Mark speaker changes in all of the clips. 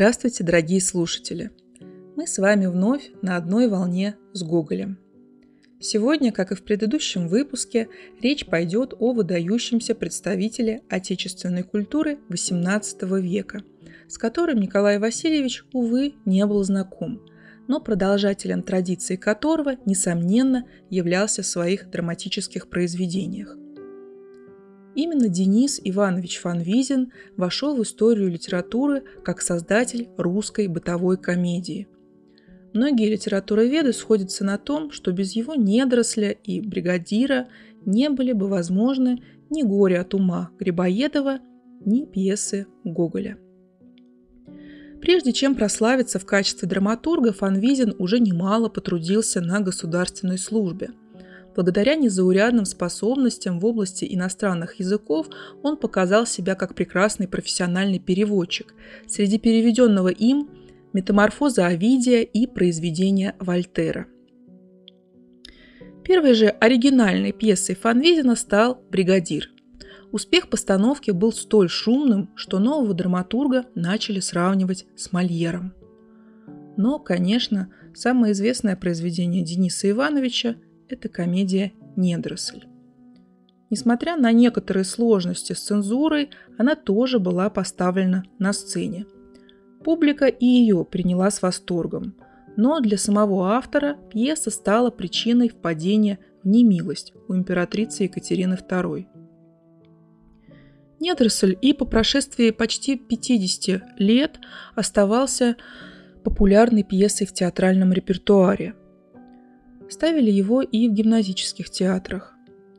Speaker 1: Здравствуйте, дорогие слушатели! Мы с вами вновь на одной волне с Гоголем. Сегодня, как и в предыдущем выпуске, речь пойдет о выдающемся представителе отечественной культуры XVIII века, с которым Николай Васильевич, увы, не был знаком, но продолжателем традиции которого, несомненно, являлся в своих драматических произведениях. Именно Денис Иванович Фанвизин вошел в историю литературы как создатель русской бытовой комедии. Многие литературоведы сходятся на том, что без его недоросля и бригадира не были бы возможны ни «Горе от ума» Грибоедова, ни пьесы Гоголя. Прежде чем прославиться в качестве драматурга, Фанвизин уже немало потрудился на государственной службе – Благодаря незаурядным способностям в области иностранных языков он показал себя как прекрасный профессиональный переводчик. Среди переведенного им «Метаморфоза Овидия» и произведения Вольтера. Первой же оригинальной пьесой Фанвизина стал «Бригадир». Успех постановки был столь шумным, что нового драматурга начали сравнивать с Мольером. Но, конечно, самое известное произведение Дениса Ивановича – это комедия «Недросль». Несмотря на некоторые сложности с цензурой, она тоже была поставлена на сцене. Публика и ее приняла с восторгом, но для самого автора пьеса стала причиной впадения в немилость у императрицы Екатерины II. Недросль и по прошествии почти 50 лет оставался популярной пьесой в театральном репертуаре – Ставили его и в гимназических театрах.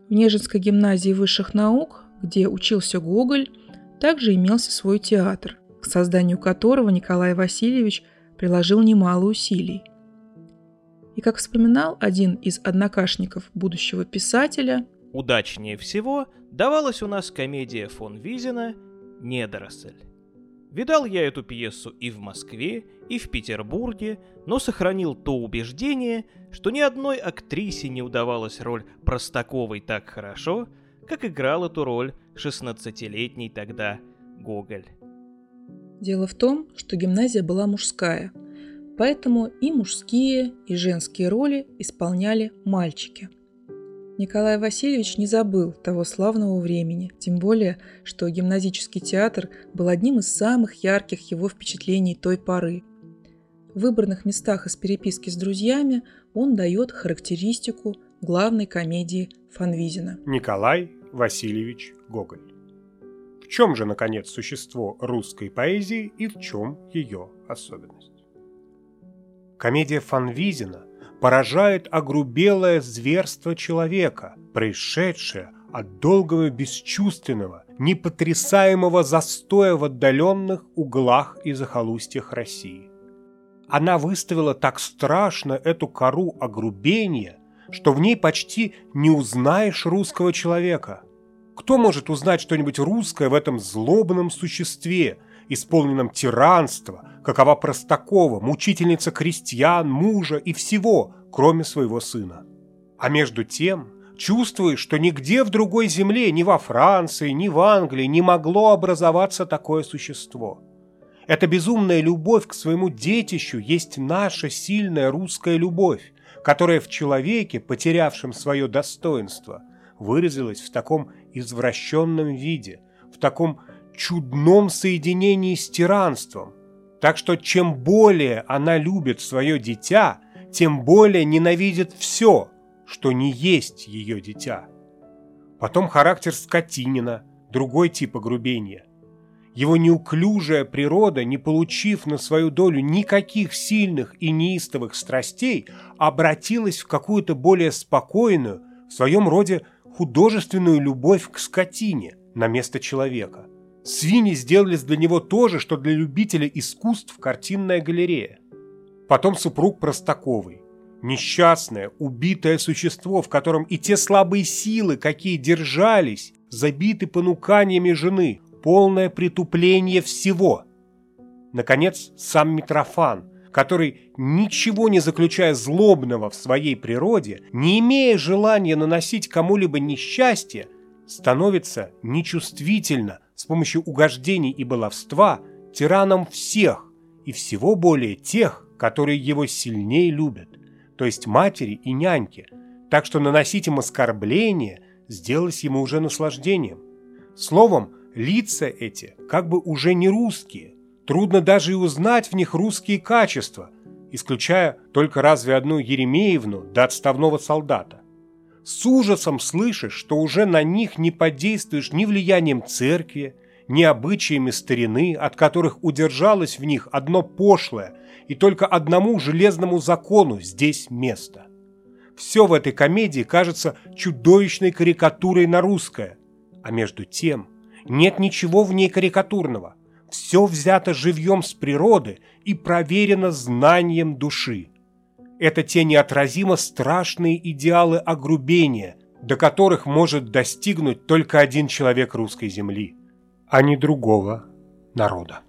Speaker 1: В Нежинской гимназии высших наук, где учился Гоголь, также имелся свой театр, к созданию которого Николай Васильевич приложил немало усилий. И как вспоминал один из однокашников будущего писателя,
Speaker 2: удачнее всего давалась у нас комедия фон Визина «Недоросль». Видал я эту пьесу и в Москве, и в Петербурге, но сохранил то убеждение, что ни одной актрисе не удавалась роль Простаковой так хорошо, как играл эту роль 16-летний тогда Гоголь.
Speaker 1: Дело в том, что гимназия была мужская, поэтому и мужские, и женские роли исполняли мальчики – Николай Васильевич не забыл того славного времени, тем более, что гимназический театр был одним из самых ярких его впечатлений той поры. В выбранных местах из переписки с друзьями он дает характеристику главной комедии Фанвизина.
Speaker 3: Николай Васильевич Гоголь. В чем же, наконец, существо русской поэзии и в чем ее особенность? Комедия Фанвизина поражает огрубелое зверство человека, происшедшее от долгого бесчувственного, непотрясаемого застоя в отдаленных углах и захолустьях России. Она выставила так страшно эту кору огрубения, что в ней почти не узнаешь русского человека. Кто может узнать что-нибудь русское в этом злобном существе, исполненном тиранства, какова Простакова, мучительница крестьян, мужа и всего, кроме своего сына. А между тем чувствуешь, что нигде в другой земле, ни во Франции, ни в Англии не могло образоваться такое существо. Эта безумная любовь к своему детищу есть наша сильная русская любовь, которая в человеке, потерявшем свое достоинство, выразилась в таком извращенном виде, в таком чудном соединении с тиранством, так что чем более она любит свое дитя, тем более ненавидит все, что не есть ее дитя. Потом характер скотинина, другой тип огрубения. Его неуклюжая природа, не получив на свою долю никаких сильных и неистовых страстей, обратилась в какую-то более спокойную, в своем роде художественную любовь к скотине на место человека. Свиньи сделались для него то же, что для любителя искусств картинная галерея. Потом супруг Простаковый. Несчастное, убитое существо, в котором и те слабые силы, какие держались, забиты понуканиями жены, полное притупление всего. Наконец, сам Митрофан, который, ничего не заключая злобного в своей природе, не имея желания наносить кому-либо несчастье, становится нечувствительно с помощью угождений и баловства тираном всех и всего более тех, которые его сильнее любят, то есть матери и няньки, так что наносить им оскорбление сделалось ему уже наслаждением. Словом, лица эти как бы уже не русские, трудно даже и узнать в них русские качества, исключая только разве одну Еремеевну да отставного солдата. С ужасом слышишь, что уже на них не подействуешь ни влиянием церкви, ни обычаями старины, от которых удержалось в них одно пошлое и только одному железному закону здесь место. Все в этой комедии кажется чудовищной карикатурой на русское, а между тем нет ничего в ней карикатурного. Все взято живьем с природы и проверено знанием души. Это те неотразимо страшные идеалы огрубения, до которых может достигнуть только один человек русской земли – а не другого народа.